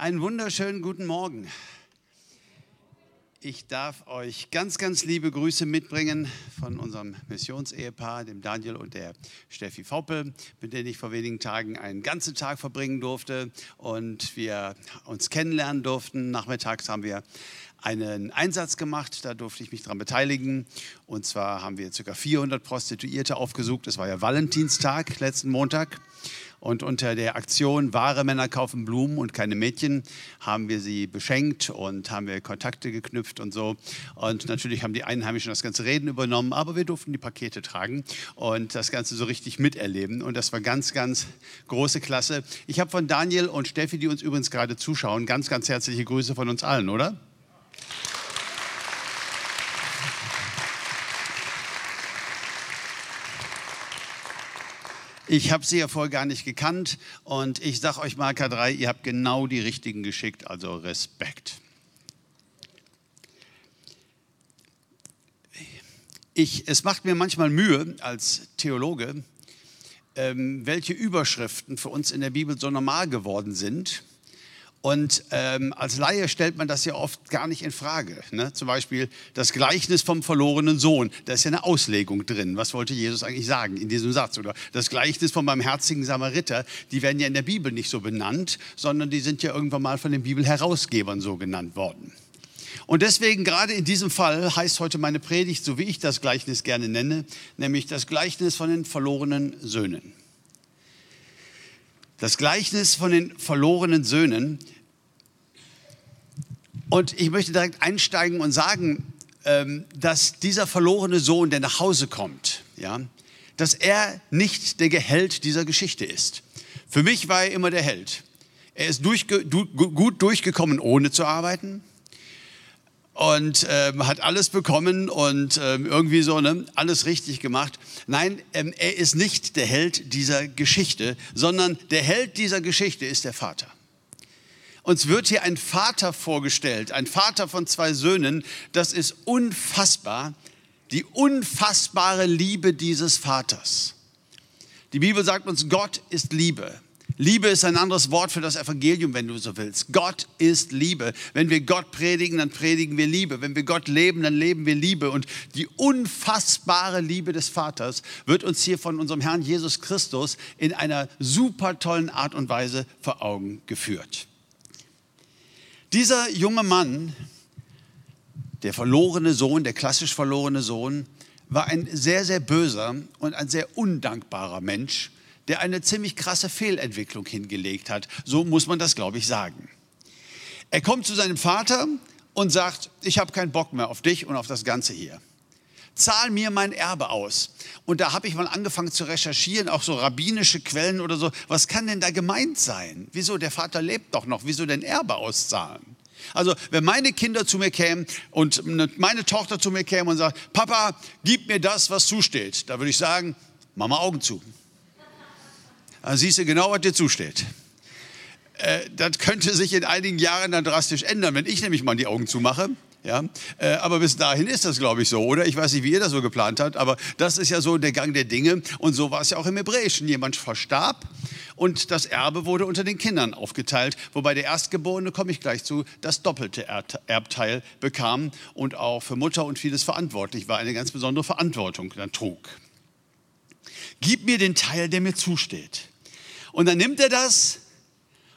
Einen wunderschönen guten Morgen. Ich darf euch ganz, ganz liebe Grüße mitbringen von unserem Missionsehepaar, dem Daniel und der Steffi Foppel, mit denen ich vor wenigen Tagen einen ganzen Tag verbringen durfte und wir uns kennenlernen durften. Nachmittags haben wir einen Einsatz gemacht, da durfte ich mich daran beteiligen. Und zwar haben wir ca. 400 Prostituierte aufgesucht. Es war ja Valentinstag letzten Montag. Und unter der Aktion Wahre Männer kaufen Blumen und keine Mädchen haben wir sie beschenkt und haben wir Kontakte geknüpft und so. Und natürlich haben die Einheimischen das ganze Reden übernommen, aber wir durften die Pakete tragen und das Ganze so richtig miterleben. Und das war ganz, ganz große Klasse. Ich habe von Daniel und Steffi, die uns übrigens gerade zuschauen, ganz, ganz herzliche Grüße von uns allen, oder? Ich habe sie ja vorher gar nicht gekannt und ich sage euch mal, K3, ihr habt genau die richtigen geschickt, also Respekt. Ich, es macht mir manchmal Mühe als Theologe, ähm, welche Überschriften für uns in der Bibel so normal geworden sind und ähm, als Laie stellt man das ja oft gar nicht in Frage. Ne? Zum Beispiel das Gleichnis vom verlorenen Sohn. Da ist ja eine Auslegung drin. Was wollte Jesus eigentlich sagen in diesem Satz? Oder das Gleichnis vom barmherzigen Samariter. Die werden ja in der Bibel nicht so benannt, sondern die sind ja irgendwann mal von den Bibelherausgebern so genannt worden. Und deswegen gerade in diesem Fall heißt heute meine Predigt, so wie ich das Gleichnis gerne nenne, nämlich das Gleichnis von den verlorenen Söhnen. Das Gleichnis von den verlorenen Söhnen. Und ich möchte direkt einsteigen und sagen, ähm, dass dieser verlorene Sohn, der nach Hause kommt, ja, dass er nicht der Geheld dieser Geschichte ist. Für mich war er immer der Held. Er ist durchge gut durchgekommen, ohne zu arbeiten und ähm, hat alles bekommen und ähm, irgendwie so ne, alles richtig gemacht. Nein, ähm, er ist nicht der Held dieser Geschichte, sondern der Held dieser Geschichte ist der Vater. Uns wird hier ein Vater vorgestellt, ein Vater von zwei Söhnen. Das ist unfassbar, die unfassbare Liebe dieses Vaters. Die Bibel sagt uns, Gott ist Liebe. Liebe ist ein anderes Wort für das Evangelium, wenn du so willst. Gott ist Liebe. Wenn wir Gott predigen, dann predigen wir Liebe. Wenn wir Gott leben, dann leben wir Liebe. Und die unfassbare Liebe des Vaters wird uns hier von unserem Herrn Jesus Christus in einer super tollen Art und Weise vor Augen geführt. Dieser junge Mann, der verlorene Sohn, der klassisch verlorene Sohn, war ein sehr, sehr böser und ein sehr undankbarer Mensch der eine ziemlich krasse Fehlentwicklung hingelegt hat. So muss man das, glaube ich, sagen. Er kommt zu seinem Vater und sagt, ich habe keinen Bock mehr auf dich und auf das Ganze hier. Zahl mir mein Erbe aus. Und da habe ich mal angefangen zu recherchieren, auch so rabbinische Quellen oder so. Was kann denn da gemeint sein? Wieso? Der Vater lebt doch noch. Wieso denn Erbe auszahlen? Also, wenn meine Kinder zu mir kämen und meine Tochter zu mir käme und sagt, Papa, gib mir das, was zusteht, da würde ich sagen, mach mal Augen zu. Dann siehst du genau, was dir zusteht. Äh, das könnte sich in einigen Jahren dann drastisch ändern, wenn ich nämlich mal die Augen zumache. Ja, äh, aber bis dahin ist das, glaube ich, so, oder? Ich weiß nicht, wie ihr das so geplant habt, aber das ist ja so der Gang der Dinge. Und so war es ja auch im Hebräischen. Jemand verstarb und das Erbe wurde unter den Kindern aufgeteilt, wobei der Erstgeborene, komme ich gleich zu, das doppelte Erbteil bekam und auch für Mutter und vieles verantwortlich war, eine ganz besondere Verantwortung dann trug. Gib mir den Teil, der mir zusteht. Und dann nimmt er das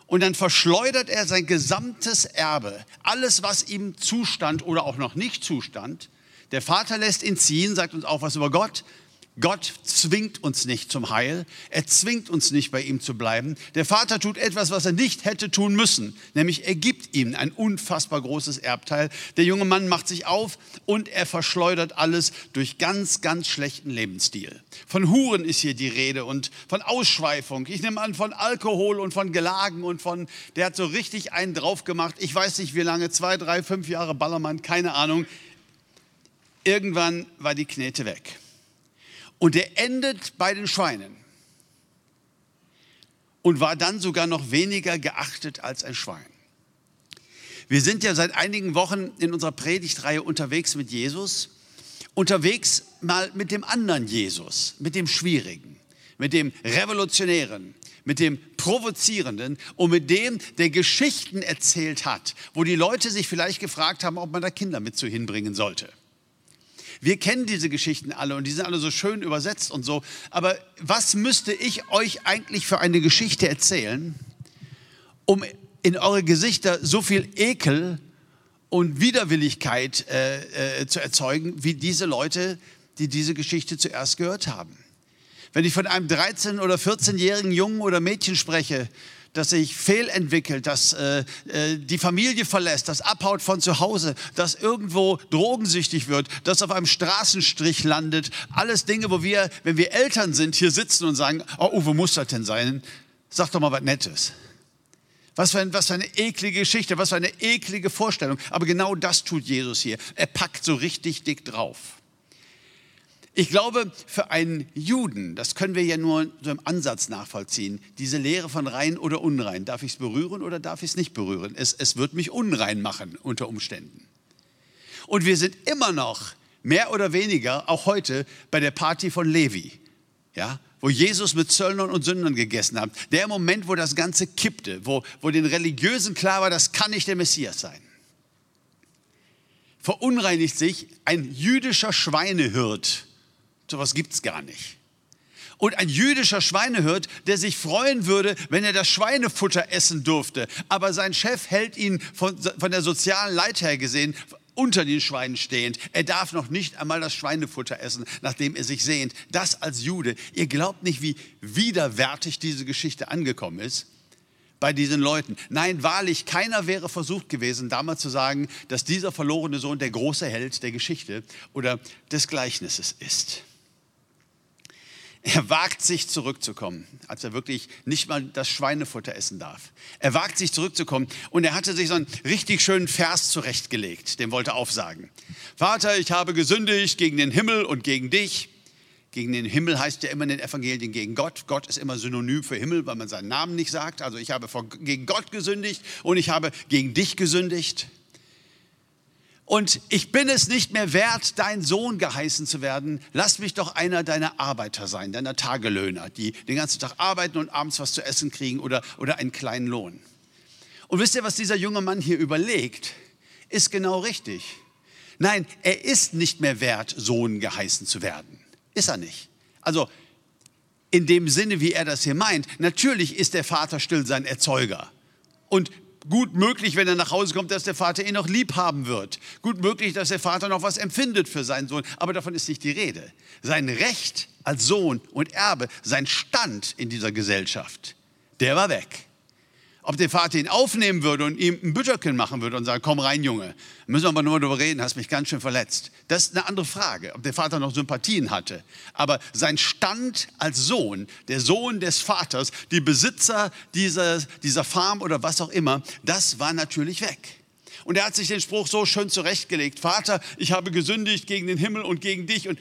und dann verschleudert er sein gesamtes Erbe, alles, was ihm zustand oder auch noch nicht zustand. Der Vater lässt ihn ziehen, sagt uns auch was über Gott. Gott zwingt uns nicht zum Heil. Er zwingt uns nicht bei ihm zu bleiben. Der Vater tut etwas, was er nicht hätte tun müssen, nämlich er gibt ihm ein unfassbar großes Erbteil. Der junge Mann macht sich auf und er verschleudert alles durch ganz, ganz schlechten Lebensstil. Von Huren ist hier die Rede und von Ausschweifung. Ich nehme an, von Alkohol und von Gelagen und von, der hat so richtig einen drauf gemacht. Ich weiß nicht wie lange, zwei, drei, fünf Jahre Ballermann, keine Ahnung. Irgendwann war die Knete weg. Und er endet bei den Schweinen und war dann sogar noch weniger geachtet als ein Schwein. Wir sind ja seit einigen Wochen in unserer Predigtreihe unterwegs mit Jesus, unterwegs mal mit dem anderen Jesus, mit dem Schwierigen. mit dem Revolutionären, mit dem Provozierenden und mit dem, der Geschichten erzählt hat, wo die Leute sich vielleicht gefragt haben, ob man da Kinder mit zu hinbringen sollte. Wir kennen diese Geschichten alle und die sind alle so schön übersetzt und so. Aber was müsste ich euch eigentlich für eine Geschichte erzählen, um in eure Gesichter so viel Ekel und Widerwilligkeit äh, äh, zu erzeugen, wie diese Leute, die diese Geschichte zuerst gehört haben? Wenn ich von einem 13- oder 14-jährigen Jungen oder Mädchen spreche, das sich fehlentwickelt, das äh, äh, die Familie verlässt, das abhaut von zu Hause, das irgendwo drogensüchtig wird, das auf einem Straßenstrich landet. Alles Dinge, wo wir, wenn wir Eltern sind, hier sitzen und sagen, oh, wo muss das denn sein? Sag doch mal was Nettes. Was für, ein, was für eine eklige Geschichte, was für eine eklige Vorstellung. Aber genau das tut Jesus hier. Er packt so richtig dick drauf. Ich glaube, für einen Juden, das können wir ja nur so im Ansatz nachvollziehen, diese Lehre von rein oder unrein, darf ich es berühren oder darf ich es nicht berühren? Es, es wird mich unrein machen unter Umständen. Und wir sind immer noch mehr oder weniger, auch heute, bei der Party von Levi, ja, wo Jesus mit Zöllnern und Sündern gegessen hat. Der Moment, wo das Ganze kippte, wo, wo den Religiösen klar war, das kann nicht der Messias sein. Verunreinigt sich ein jüdischer Schweinehirt Sowas gibt es gar nicht. Und ein jüdischer Schweinehirt, der sich freuen würde, wenn er das Schweinefutter essen durfte. Aber sein Chef hält ihn von, von der sozialen Leiter her gesehen unter den Schweinen stehend. Er darf noch nicht einmal das Schweinefutter essen, nachdem er sich sehnt. Das als Jude. Ihr glaubt nicht, wie widerwärtig diese Geschichte angekommen ist bei diesen Leuten. Nein, wahrlich, keiner wäre versucht gewesen, damals zu sagen, dass dieser verlorene Sohn der große Held der Geschichte oder des Gleichnisses ist. Er wagt sich zurückzukommen, als er wirklich nicht mal das Schweinefutter essen darf. Er wagt sich zurückzukommen und er hatte sich so einen richtig schönen Vers zurechtgelegt, den wollte er aufsagen. Vater, ich habe gesündigt gegen den Himmel und gegen dich. Gegen den Himmel heißt ja immer in den Evangelien gegen Gott. Gott ist immer synonym für Himmel, weil man seinen Namen nicht sagt. Also ich habe gegen Gott gesündigt und ich habe gegen dich gesündigt. Und ich bin es nicht mehr wert, dein Sohn geheißen zu werden. Lass mich doch einer deiner Arbeiter sein, deiner Tagelöhner, die den ganzen Tag arbeiten und abends was zu essen kriegen oder, oder einen kleinen Lohn. Und wisst ihr, was dieser junge Mann hier überlegt? Ist genau richtig. Nein, er ist nicht mehr wert, Sohn geheißen zu werden. Ist er nicht. Also in dem Sinne, wie er das hier meint, natürlich ist der Vater still sein Erzeuger. Und Gut möglich, wenn er nach Hause kommt, dass der Vater ihn noch lieb haben wird. Gut möglich, dass der Vater noch was empfindet für seinen Sohn. Aber davon ist nicht die Rede. Sein Recht als Sohn und Erbe, sein Stand in dieser Gesellschaft, der war weg. Ob der Vater ihn aufnehmen würde und ihm ein Bütterchen machen würde und sagen, komm rein, Junge, müssen wir aber nur darüber reden, hast mich ganz schön verletzt. Das ist eine andere Frage, ob der Vater noch Sympathien hatte. Aber sein Stand als Sohn, der Sohn des Vaters, die Besitzer dieser, dieser Farm oder was auch immer, das war natürlich weg. Und er hat sich den Spruch so schön zurechtgelegt, Vater, ich habe gesündigt gegen den Himmel und gegen dich und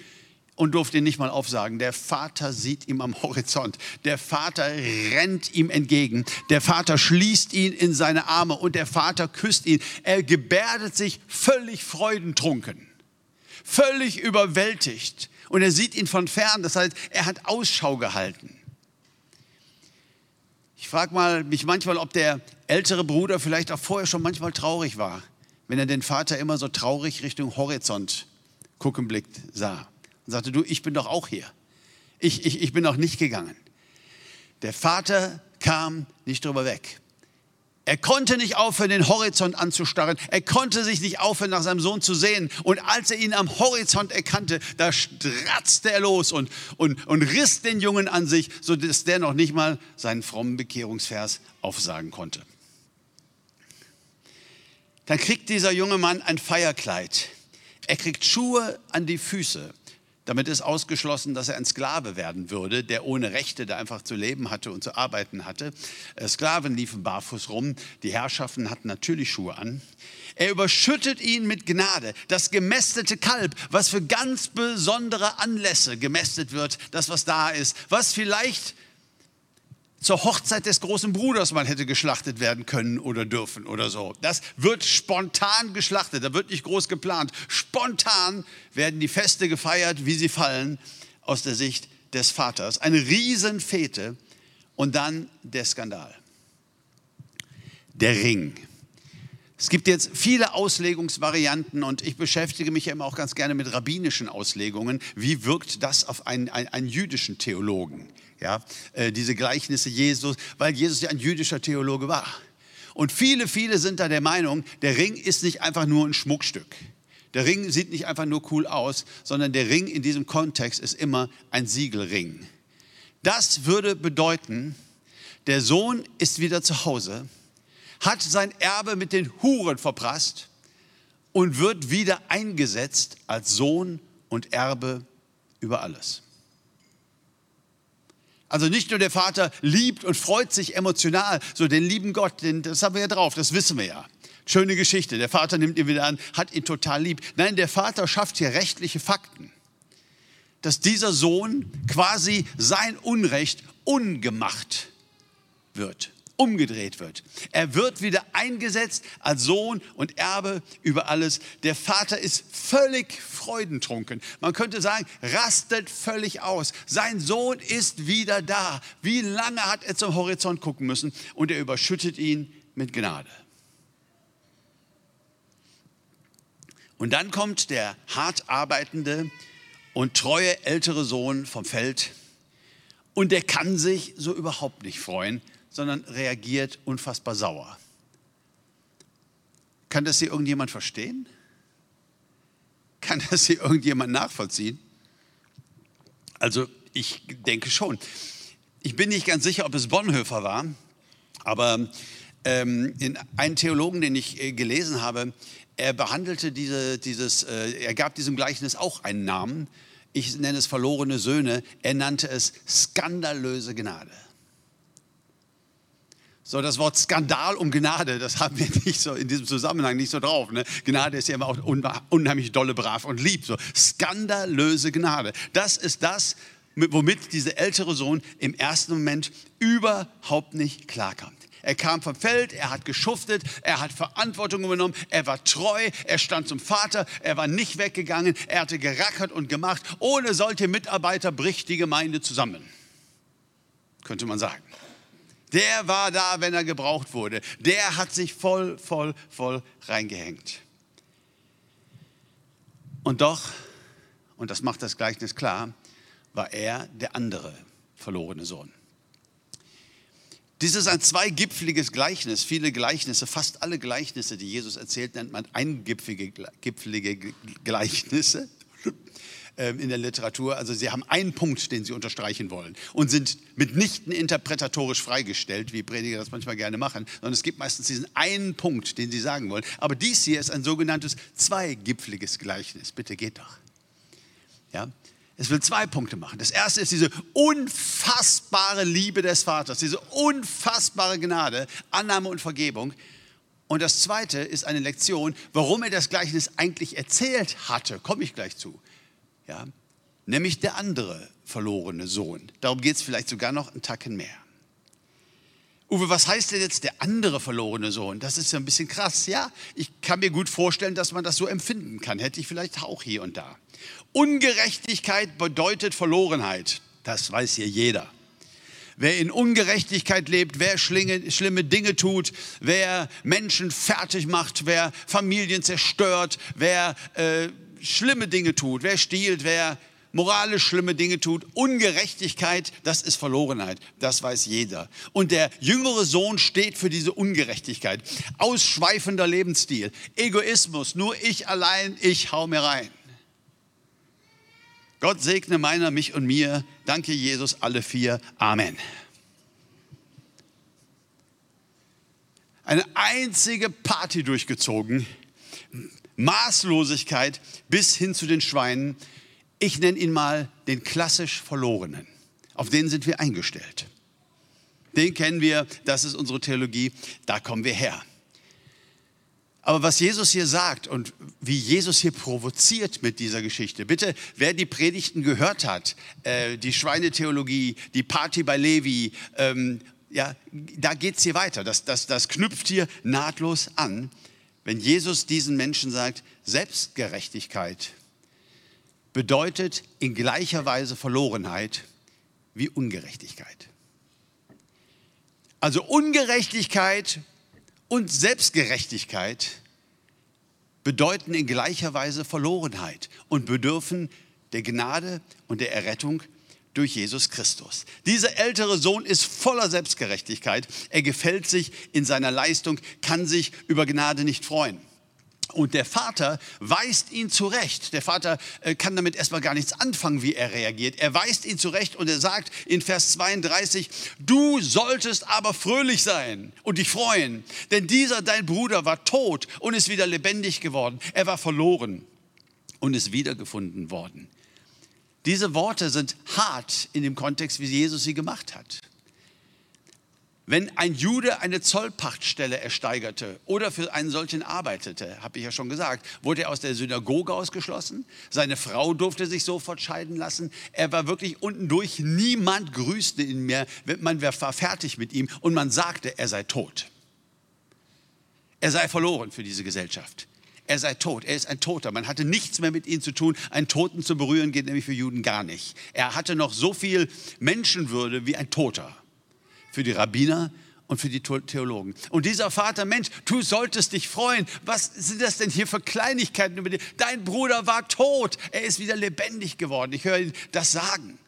und durfte ihn nicht mal aufsagen. Der Vater sieht ihm am Horizont. Der Vater rennt ihm entgegen. Der Vater schließt ihn in seine Arme und der Vater küsst ihn. Er gebärdet sich völlig freudentrunken, völlig überwältigt. Und er sieht ihn von fern. Das heißt, er hat Ausschau gehalten. Ich frage mal mich manchmal, ob der ältere Bruder vielleicht auch vorher schon manchmal traurig war, wenn er den Vater immer so traurig Richtung Horizont gucken blickt sah und sagte, du, ich bin doch auch hier. Ich, ich, ich bin noch nicht gegangen. Der Vater kam nicht drüber weg. Er konnte nicht aufhören, den Horizont anzustarren. Er konnte sich nicht aufhören, nach seinem Sohn zu sehen. Und als er ihn am Horizont erkannte, da stratzte er los und, und, und riss den Jungen an sich, sodass der noch nicht mal seinen frommen Bekehrungsvers aufsagen konnte. Dann kriegt dieser junge Mann ein Feierkleid. Er kriegt Schuhe an die Füße. Damit ist ausgeschlossen, dass er ein Sklave werden würde, der ohne Rechte da einfach zu leben hatte und zu arbeiten hatte. Äh, Sklaven liefen barfuß rum, die Herrschaften hatten natürlich Schuhe an. Er überschüttet ihn mit Gnade. Das gemästete Kalb, was für ganz besondere Anlässe gemästet wird, das was da ist, was vielleicht zur Hochzeit des großen Bruders mal hätte geschlachtet werden können oder dürfen oder so. Das wird spontan geschlachtet, da wird nicht groß geplant. Spontan werden die Feste gefeiert, wie sie fallen, aus der Sicht des Vaters, eine Riesenfete und dann der Skandal. Der Ring. Es gibt jetzt viele Auslegungsvarianten und ich beschäftige mich ja immer auch ganz gerne mit rabbinischen Auslegungen. Wie wirkt das auf einen, einen, einen jüdischen Theologen? Ja, äh, diese Gleichnisse Jesus, weil Jesus ja ein jüdischer Theologe war. Und viele, viele sind da der Meinung, der Ring ist nicht einfach nur ein Schmuckstück. Der Ring sieht nicht einfach nur cool aus, sondern der Ring in diesem Kontext ist immer ein Siegelring. Das würde bedeuten, der Sohn ist wieder zu Hause hat sein Erbe mit den Huren verprasst und wird wieder eingesetzt als Sohn und Erbe über alles. Also nicht nur der Vater liebt und freut sich emotional, so den lieben Gott, den, das haben wir ja drauf, das wissen wir ja. Schöne Geschichte. Der Vater nimmt ihn wieder an, hat ihn total lieb. Nein, der Vater schafft hier rechtliche Fakten, dass dieser Sohn quasi sein Unrecht ungemacht wird umgedreht wird. Er wird wieder eingesetzt als Sohn und Erbe über alles. Der Vater ist völlig freudentrunken. Man könnte sagen, rastet völlig aus. Sein Sohn ist wieder da. Wie lange hat er zum Horizont gucken müssen? Und er überschüttet ihn mit Gnade. Und dann kommt der hart arbeitende und treue ältere Sohn vom Feld und der kann sich so überhaupt nicht freuen, sondern reagiert unfassbar sauer. Kann das hier irgendjemand verstehen? Kann das hier irgendjemand nachvollziehen? Also ich denke schon. Ich bin nicht ganz sicher, ob es Bonhoeffer war, aber ähm, in einen Theologen, den ich äh, gelesen habe, er behandelte diese, dieses, äh, er gab diesem Gleichnis auch einen Namen. Ich nenne es verlorene Söhne. Er nannte es skandalöse Gnade. So, das Wort Skandal um Gnade, das haben wir nicht so in diesem Zusammenhang nicht so drauf. Ne? Gnade ist ja immer auch unheimlich dolle, brav und lieb. So, skandalöse Gnade. Das ist das, womit dieser ältere Sohn im ersten Moment überhaupt nicht klarkam. Er kam vom Feld, er hat geschuftet, er hat Verantwortung übernommen, er war treu, er stand zum Vater, er war nicht weggegangen, er hatte gerackert und gemacht. Ohne solche Mitarbeiter bricht die Gemeinde zusammen, könnte man sagen. Der war da, wenn er gebraucht wurde. Der hat sich voll, voll, voll reingehängt. Und doch, und das macht das Gleichnis klar, war er der andere verlorene Sohn. Dies ist ein zweigipfeliges Gleichnis. Viele Gleichnisse, fast alle Gleichnisse, die Jesus erzählt, nennt man eingipfelige Gleichnisse. Ähm, in der Literatur. Also sie haben einen Punkt, den sie unterstreichen wollen und sind mitnichten interpretatorisch freigestellt, wie Prediger das manchmal gerne machen, sondern es gibt meistens diesen einen Punkt, den sie sagen wollen. Aber dies hier ist ein sogenanntes zweigipfliges Gleichnis. Bitte geht doch. Ja? Es will zwei Punkte machen. Das erste ist diese unfassbare Liebe des Vaters, diese unfassbare Gnade, Annahme und Vergebung. Und das zweite ist eine Lektion, warum er das Gleichnis eigentlich erzählt hatte. Komme ich gleich zu ja, nämlich der andere verlorene Sohn. Darum geht es vielleicht sogar noch einen Tacken mehr. Uwe, was heißt denn jetzt der andere verlorene Sohn? Das ist ja ein bisschen krass. Ja, ich kann mir gut vorstellen, dass man das so empfinden kann. Hätte ich vielleicht auch hier und da. Ungerechtigkeit bedeutet Verlorenheit. Das weiß hier jeder. Wer in Ungerechtigkeit lebt, wer schlimme Dinge tut, wer Menschen fertig macht, wer Familien zerstört, wer äh, schlimme Dinge tut, wer stiehlt, wer moralisch schlimme Dinge tut, Ungerechtigkeit, das ist Verlorenheit. Das weiß jeder. Und der jüngere Sohn steht für diese Ungerechtigkeit. Ausschweifender Lebensstil, Egoismus, nur ich allein, ich hau mir rein. Gott segne meiner, mich und mir. Danke, Jesus, alle vier. Amen. Eine einzige Party durchgezogen Maßlosigkeit bis hin zu den Schweinen. Ich nenne ihn mal den klassisch Verlorenen. Auf den sind wir eingestellt. Den kennen wir, das ist unsere Theologie, da kommen wir her. Aber was Jesus hier sagt und wie Jesus hier provoziert mit dieser Geschichte, bitte, wer die Predigten gehört hat, äh, die Schweinetheologie, die Party bei Levi, ähm, ja, da geht es hier weiter. Das, das, das knüpft hier nahtlos an. Wenn Jesus diesen Menschen sagt, Selbstgerechtigkeit bedeutet in gleicher Weise Verlorenheit, wie Ungerechtigkeit. Also Ungerechtigkeit und Selbstgerechtigkeit bedeuten in gleicher Weise Verlorenheit und bedürfen der Gnade und der Errettung durch Jesus Christus. Dieser ältere Sohn ist voller Selbstgerechtigkeit. Er gefällt sich in seiner Leistung, kann sich über Gnade nicht freuen. Und der Vater weist ihn zurecht. Der Vater äh, kann damit erstmal gar nichts anfangen, wie er reagiert. Er weist ihn zurecht und er sagt in Vers 32, du solltest aber fröhlich sein und dich freuen, denn dieser dein Bruder war tot und ist wieder lebendig geworden. Er war verloren und ist wiedergefunden worden. Diese Worte sind hart in dem Kontext, wie Jesus sie gemacht hat. Wenn ein Jude eine Zollpachtstelle ersteigerte oder für einen solchen arbeitete, habe ich ja schon gesagt, wurde er aus der Synagoge ausgeschlossen. Seine Frau durfte sich sofort scheiden lassen. Er war wirklich unten durch. Niemand grüßte ihn mehr. Man war fertig mit ihm und man sagte, er sei tot. Er sei verloren für diese Gesellschaft er sei tot. Er ist ein Toter. Man hatte nichts mehr mit ihm zu tun. Einen Toten zu berühren geht nämlich für Juden gar nicht. Er hatte noch so viel Menschenwürde wie ein Toter. Für die Rabbiner und für die Theologen. Und dieser Vater, Mensch, du solltest dich freuen. Was sind das denn hier für Kleinigkeiten über dich? Dein Bruder war tot. Er ist wieder lebendig geworden. Ich höre ihn das sagen.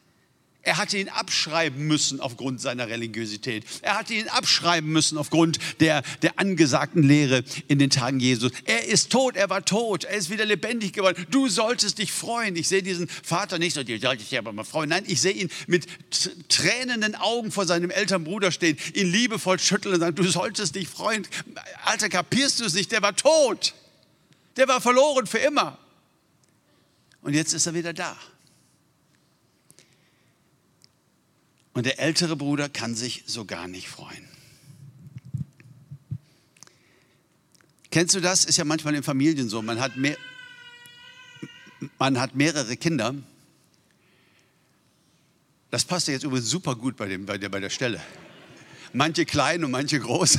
Er hatte ihn abschreiben müssen aufgrund seiner Religiosität. Er hatte ihn abschreiben müssen aufgrund der, der angesagten Lehre in den Tagen Jesus. Er ist tot, er war tot, er ist wieder lebendig geworden. Du solltest dich freuen. Ich sehe diesen Vater nicht so, du solltest dich aber mal freuen. Nein, ich sehe ihn mit tränenden Augen vor seinem älteren Bruder stehen, ihn liebevoll schütteln und sagen, du solltest dich freuen. Alter, kapierst du es nicht? Der war tot. Der war verloren für immer. Und jetzt ist er wieder da. Und der ältere Bruder kann sich so gar nicht freuen. Kennst du das? Ist ja manchmal in Familien so. Man hat, mehr, man hat mehrere Kinder. Das passt ja jetzt übrigens super gut bei, dem, bei, der, bei der Stelle. Manche klein und manche groß.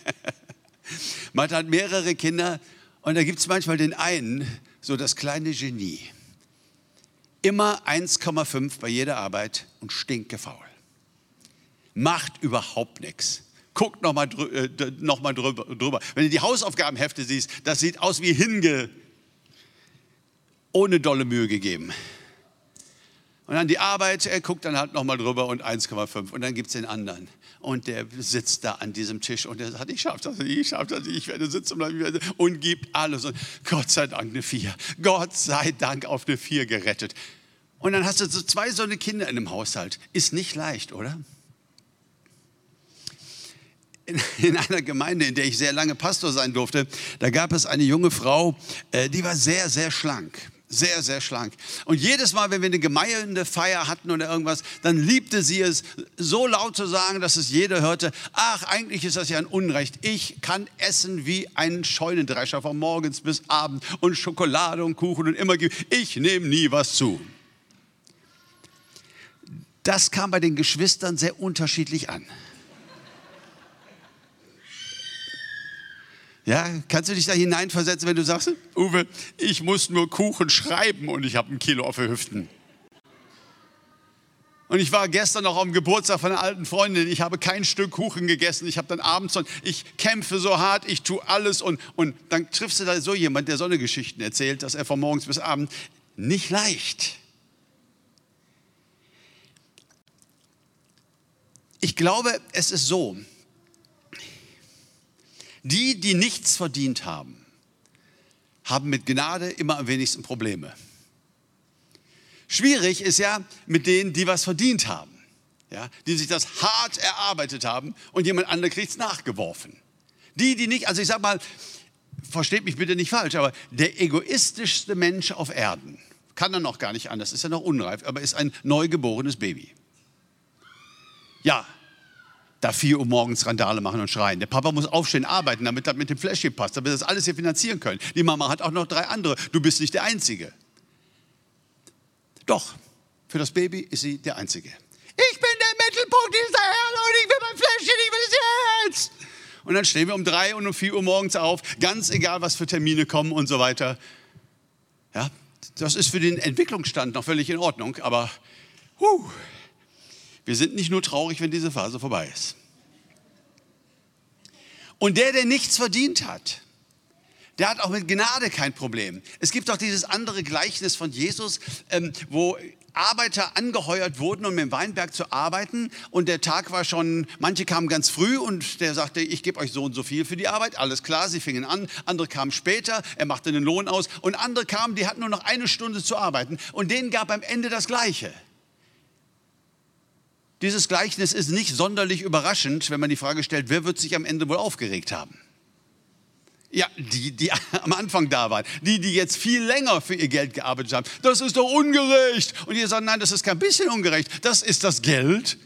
man hat mehrere Kinder und da gibt es manchmal den einen, so das kleine Genie immer 1,5 bei jeder Arbeit und stinkefaul. Macht überhaupt nichts. Guckt nochmal äh, noch drüber. Wenn du die Hausaufgabenhefte siehst, das sieht aus wie hinge, ohne dolle Mühe gegeben. Und dann die Arbeit, er guckt dann halt nochmal drüber und 1,5. Und dann gibt es den anderen. Und der sitzt da an diesem Tisch und der sagt, ich schaffe das nicht, ich schaffe das nicht, ich werde sitzen bleiben und gibt alles. Und Gott sei Dank eine Vier. Gott sei Dank auf eine Vier gerettet. Und dann hast du so zwei so eine Kinder in einem Haushalt. Ist nicht leicht, oder? In, in, einer Gemeinde, in der ich sehr lange Pastor sein durfte, da gab es eine junge Frau, äh, die war sehr, sehr schlank sehr, sehr schlank. Und jedes Mal, wenn wir eine Gemeindefeier hatten oder irgendwas, dann liebte sie es, so laut zu sagen, dass es jeder hörte, ach, eigentlich ist das ja ein Unrecht. Ich kann essen wie ein Scheunendrescher von morgens bis abend und Schokolade und Kuchen und immer, ich nehme nie was zu. Das kam bei den Geschwistern sehr unterschiedlich an. Ja, kannst du dich da hineinversetzen, wenn du sagst, Uwe, ich muss nur Kuchen schreiben und ich habe ein Kilo auf den Hüften. Und ich war gestern noch am Geburtstag von einer alten Freundin. Ich habe kein Stück Kuchen gegessen. Ich habe dann abends und ich kämpfe so hart, ich tue alles. Und, und dann triffst du da so jemand, der so Geschichten erzählt, dass er von morgens bis abends nicht leicht. Ich glaube, es ist so, die, die nichts verdient haben, haben mit Gnade immer am wenigsten Probleme. Schwierig ist ja mit denen, die was verdient haben, ja, die sich das hart erarbeitet haben und jemand anderes kriegt es nachgeworfen. Die, die nicht, also ich sag mal, versteht mich bitte nicht falsch, aber der egoistischste Mensch auf Erden kann er noch gar nicht anders, ist ja noch unreif, aber ist ein neugeborenes Baby. Ja, da vier Uhr morgens Randale machen und schreien. Der Papa muss aufstehen, arbeiten, damit das mit dem Fläschchen passt, damit wir das alles hier finanzieren können. Die Mama hat auch noch drei andere. Du bist nicht der Einzige. Doch, für das Baby ist sie der Einzige. Ich bin der Mittelpunkt dieser Erde und ich will mein Fläschchen, ich will es jetzt. Und dann stehen wir um drei und um vier Uhr morgens auf, ganz egal, was für Termine kommen und so weiter. Ja, das ist für den Entwicklungsstand noch völlig in Ordnung, aber huh, Wir sind nicht nur traurig, wenn diese Phase vorbei ist. Und der, der nichts verdient hat, der hat auch mit Gnade kein Problem. Es gibt auch dieses andere Gleichnis von Jesus, ähm, wo Arbeiter angeheuert wurden, um im Weinberg zu arbeiten. Und der Tag war schon, manche kamen ganz früh und der sagte, ich gebe euch so und so viel für die Arbeit. Alles klar, sie fingen an. Andere kamen später, er machte den Lohn aus. Und andere kamen, die hatten nur noch eine Stunde zu arbeiten. Und denen gab am Ende das Gleiche. Dieses Gleichnis ist nicht sonderlich überraschend, wenn man die Frage stellt, wer wird sich am Ende wohl aufgeregt haben? Ja, die, die am Anfang da waren. Die, die jetzt viel länger für ihr Geld gearbeitet haben. Das ist doch ungerecht. Und ihr sagt, nein, das ist kein bisschen ungerecht. Das ist das Geld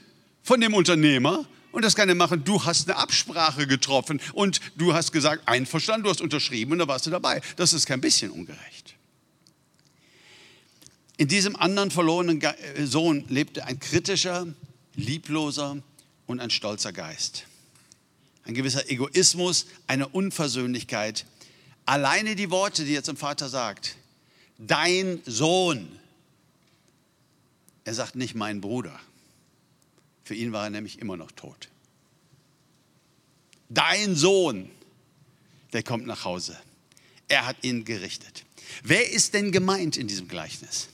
von dem Unternehmer. Und das kann er machen. Du hast eine Absprache getroffen und du hast gesagt, einverstanden, du hast unterschrieben und da warst du dabei. Das ist kein bisschen ungerecht. In diesem anderen verlorenen Sohn lebte ein kritischer, liebloser und ein stolzer Geist ein gewisser Egoismus, eine Unversöhnlichkeit. Alleine die Worte, die er zum Vater sagt, dein Sohn. Er sagt nicht mein Bruder. Für ihn war er nämlich immer noch tot. Dein Sohn, der kommt nach Hause. Er hat ihn gerichtet. Wer ist denn gemeint in diesem Gleichnis?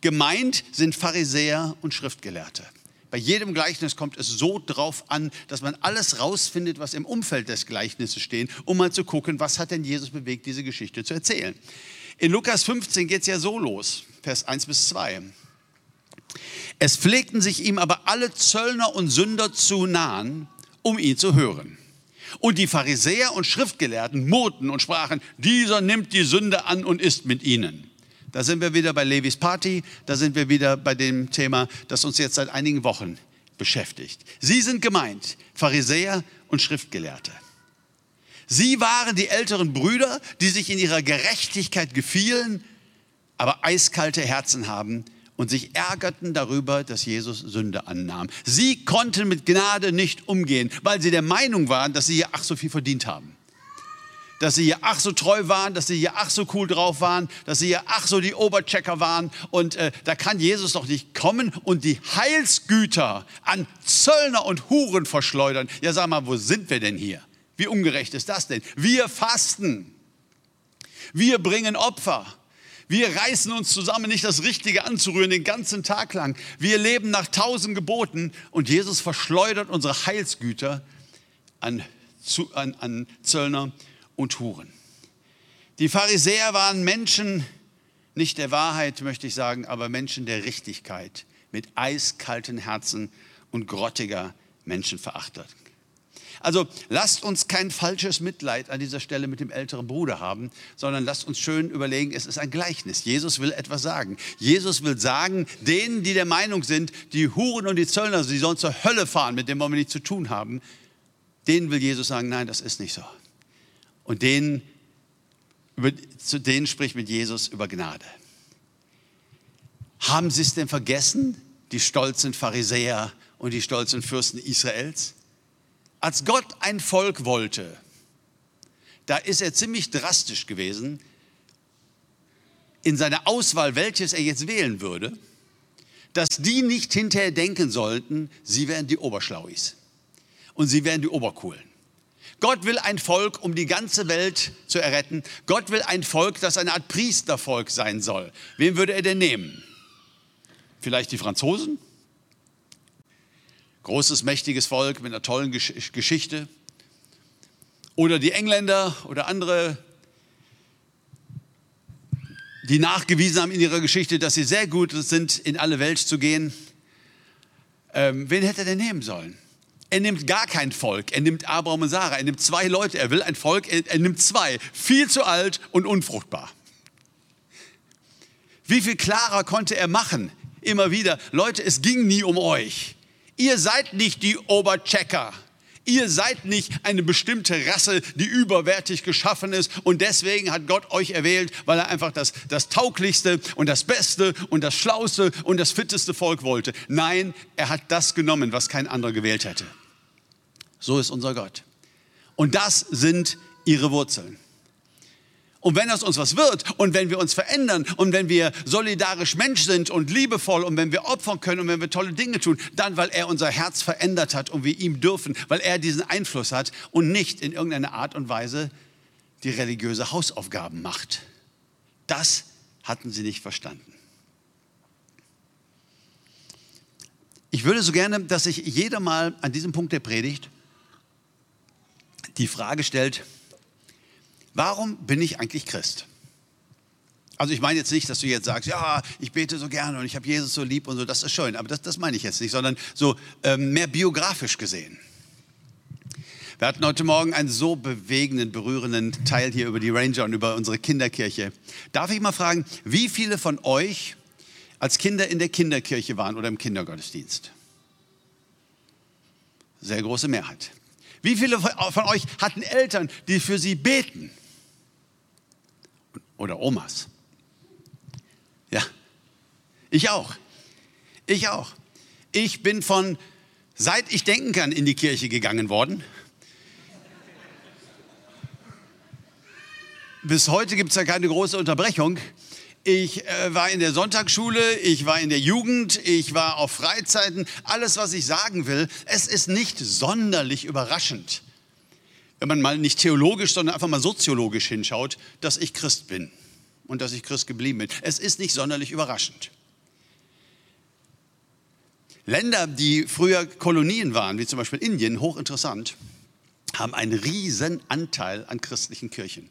Gemeint sind Pharisäer und Schriftgelehrte. Bei jedem Gleichnis kommt es so drauf an, dass man alles rausfindet, was im Umfeld des Gleichnisses steht, um mal zu gucken, was hat denn Jesus bewegt, diese Geschichte zu erzählen. In Lukas 15 geht es ja so los, Vers 1 bis 2. Es pflegten sich ihm aber alle Zöllner und Sünder zu nahen, um ihn zu hören. Und die Pharisäer und Schriftgelehrten murrten und sprachen, dieser nimmt die Sünde an und ist mit ihnen. Da sind wir wieder bei Levis Party, da sind wir wieder bei dem Thema, das uns jetzt seit einigen Wochen beschäftigt. Sie sind gemeint, Pharisäer und Schriftgelehrte. Sie waren die älteren Brüder, die sich in ihrer Gerechtigkeit gefielen, aber eiskalte Herzen haben und sich ärgerten darüber, dass Jesus Sünde annahm. Sie konnten mit Gnade nicht umgehen, weil sie der Meinung waren, dass sie ja ach so viel verdient haben dass sie hier ach so treu waren, dass sie hier ach so cool drauf waren, dass sie hier ach so die Oberchecker waren. Und äh, da kann Jesus doch nicht kommen und die Heilsgüter an Zöllner und Huren verschleudern. Ja, sag mal, wo sind wir denn hier? Wie ungerecht ist das denn? Wir fasten. Wir bringen Opfer. Wir reißen uns zusammen, nicht das Richtige anzurühren den ganzen Tag lang. Wir leben nach tausend Geboten und Jesus verschleudert unsere Heilsgüter an, an, an Zöllner und Huren. Die Pharisäer waren Menschen, nicht der Wahrheit möchte ich sagen, aber Menschen der Richtigkeit, mit eiskalten Herzen und grottiger Menschenverachtung. Also lasst uns kein falsches Mitleid an dieser Stelle mit dem älteren Bruder haben, sondern lasst uns schön überlegen, es ist ein Gleichnis. Jesus will etwas sagen. Jesus will sagen, denen, die der Meinung sind, die Huren und die Zöllner, sie sollen zur Hölle fahren, mit dem wollen wir nichts zu tun haben, denen will Jesus sagen, nein, das ist nicht so. Und denen, zu denen spricht mit Jesus über Gnade. Haben sie es denn vergessen, die stolzen Pharisäer und die stolzen Fürsten Israels? Als Gott ein Volk wollte, da ist er ziemlich drastisch gewesen in seiner Auswahl, welches er jetzt wählen würde, dass die nicht hinterher denken sollten, sie wären die Oberschlauis und sie wären die Obercoolen. Gott will ein Volk, um die ganze Welt zu erretten. Gott will ein Volk, das eine Art Priestervolk sein soll. Wen würde er denn nehmen? Vielleicht die Franzosen? Großes, mächtiges Volk mit einer tollen Geschichte. Oder die Engländer oder andere, die nachgewiesen haben in ihrer Geschichte, dass sie sehr gut sind, in alle Welt zu gehen. Ähm, wen hätte er denn nehmen sollen? Er nimmt gar kein Volk. Er nimmt Abraham und Sarah. Er nimmt zwei Leute. Er will ein Volk. Er, er nimmt zwei. Viel zu alt und unfruchtbar. Wie viel klarer konnte er machen? Immer wieder. Leute, es ging nie um euch. Ihr seid nicht die Oberchecker. Ihr seid nicht eine bestimmte Rasse, die überwertig geschaffen ist und deswegen hat Gott euch erwählt, weil er einfach das, das tauglichste und das beste und das schlauste und das fitteste Volk wollte. Nein, er hat das genommen, was kein anderer gewählt hätte. So ist unser Gott. Und das sind ihre Wurzeln. Und wenn aus uns was wird und wenn wir uns verändern und wenn wir solidarisch Mensch sind und liebevoll und wenn wir opfern können und wenn wir tolle Dinge tun, dann weil er unser Herz verändert hat und wir ihm dürfen, weil er diesen Einfluss hat und nicht in irgendeiner Art und Weise die religiöse Hausaufgaben macht. Das hatten sie nicht verstanden. Ich würde so gerne, dass sich jeder mal an diesem Punkt der Predigt die Frage stellt, warum bin ich eigentlich Christ? Also ich meine jetzt nicht, dass du jetzt sagst, ja, ich bete so gerne und ich habe Jesus so lieb und so, das ist schön, aber das, das meine ich jetzt nicht, sondern so ähm, mehr biografisch gesehen. Wir hatten heute Morgen einen so bewegenden, berührenden Teil hier über die Ranger und über unsere Kinderkirche. Darf ich mal fragen, wie viele von euch als Kinder in der Kinderkirche waren oder im Kindergottesdienst? Sehr große Mehrheit. Wie viele von euch hatten Eltern, die für sie beten? Oder Omas? Ja, ich auch. Ich auch. Ich bin von, seit ich denken kann, in die Kirche gegangen worden. Bis heute gibt es ja keine große Unterbrechung. Ich äh, war in der Sonntagsschule, ich war in der Jugend, ich war auf Freizeiten. Alles, was ich sagen will, es ist nicht sonderlich überraschend, wenn man mal nicht theologisch, sondern einfach mal soziologisch hinschaut, dass ich Christ bin und dass ich Christ geblieben bin. Es ist nicht sonderlich überraschend. Länder, die früher Kolonien waren, wie zum Beispiel Indien, hochinteressant, haben einen riesen Anteil an christlichen Kirchen.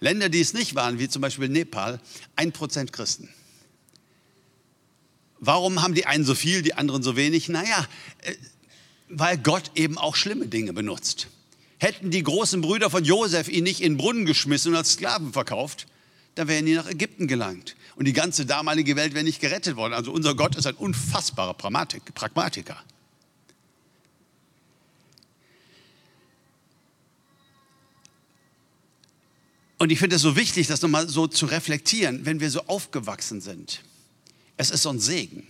Länder, die es nicht waren, wie zum Beispiel Nepal, ein Prozent Christen. Warum haben die einen so viel, die anderen so wenig? Naja, äh, weil Gott eben auch schlimme Dinge benutzt. Hätten die großen Brüder von Josef ihn nicht in den Brunnen geschmissen und als Sklaven verkauft, dann wären die nach Ägypten gelangt. Und die ganze damalige Welt wäre nicht gerettet worden. Also unser Gott ist ein unfassbarer Pragmatiker. Und ich finde es so wichtig, das nochmal so zu reflektieren, wenn wir so aufgewachsen sind. Es ist so ein Segen.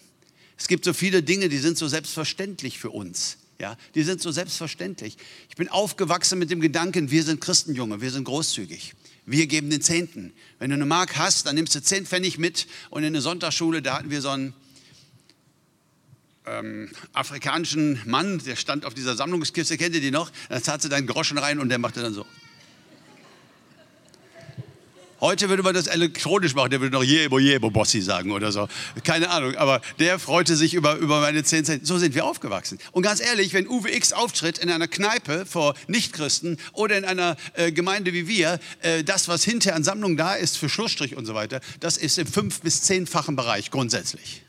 Es gibt so viele Dinge, die sind so selbstverständlich für uns. Ja, die sind so selbstverständlich. Ich bin aufgewachsen mit dem Gedanken, wir sind Christenjunge, wir sind großzügig. Wir geben den Zehnten. Wenn du eine Mark hast, dann nimmst du zehn Pfennig mit. Und in der Sonntagsschule, da hatten wir so einen ähm, afrikanischen Mann, der stand auf dieser Sammlungskiste, kennt ihr die noch? Da zahlt sie deinen Groschen rein und der machte dann so. Heute würde man das elektronisch machen, der würde noch Jebo, Jebo, Bossi sagen oder so. Keine Ahnung, aber der freute sich über, über meine 10 Cent. So sind wir aufgewachsen. Und ganz ehrlich, wenn Uwe X auftritt in einer Kneipe vor Nichtchristen oder in einer äh, Gemeinde wie wir, äh, das, was hinterher an Sammlung da ist für Schlussstrich und so weiter, das ist im fünf- bis zehnfachen Bereich grundsätzlich.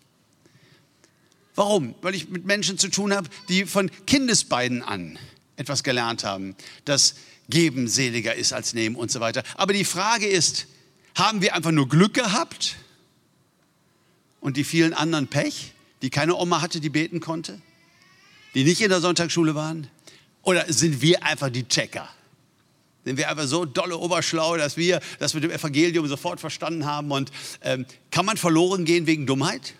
Warum? Weil ich mit Menschen zu tun habe, die von Kindesbeinen an etwas gelernt haben, dass Geben seliger ist als nehmen und so weiter. Aber die Frage ist, haben wir einfach nur Glück gehabt und die vielen anderen Pech, die keine Oma hatte, die beten konnte, die nicht in der Sonntagsschule waren? Oder sind wir einfach die Checker? Sind wir einfach so dolle oberschlau, dass wir das mit dem Evangelium sofort verstanden haben? Und ähm, kann man verloren gehen wegen Dummheit?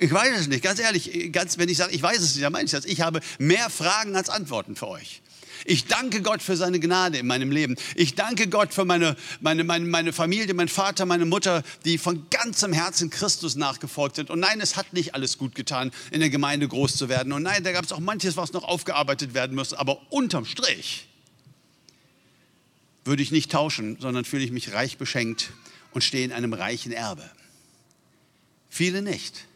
Ich weiß es nicht, ganz ehrlich, ganz, wenn ich sage, ich weiß es nicht, dann meine ich das. Ich habe mehr Fragen als Antworten für euch. Ich danke Gott für seine Gnade in meinem Leben. Ich danke Gott für meine, meine, meine, meine Familie, mein Vater, meine Mutter, die von ganzem Herzen Christus nachgefolgt sind. Und nein, es hat nicht alles gut getan, in der Gemeinde groß zu werden. Und nein, da gab es auch manches, was noch aufgearbeitet werden muss. Aber unterm Strich würde ich nicht tauschen, sondern fühle ich mich reich beschenkt und stehe in einem reichen Erbe. Viele nicht.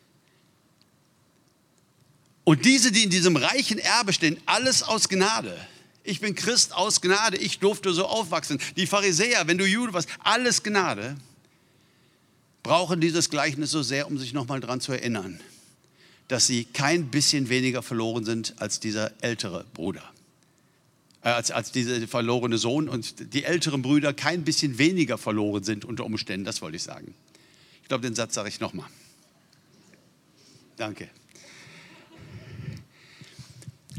Und diese, die in diesem reichen Erbe stehen, alles aus Gnade. Ich bin Christ aus Gnade, ich durfte so aufwachsen. Die Pharisäer, wenn du Jude warst, alles Gnade, brauchen dieses Gleichnis so sehr, um sich nochmal daran zu erinnern, dass sie kein bisschen weniger verloren sind als dieser ältere Bruder. Äh, als, als dieser verlorene Sohn und die älteren Brüder kein bisschen weniger verloren sind unter Umständen, das wollte ich sagen. Ich glaube, den Satz sage ich nochmal. Danke.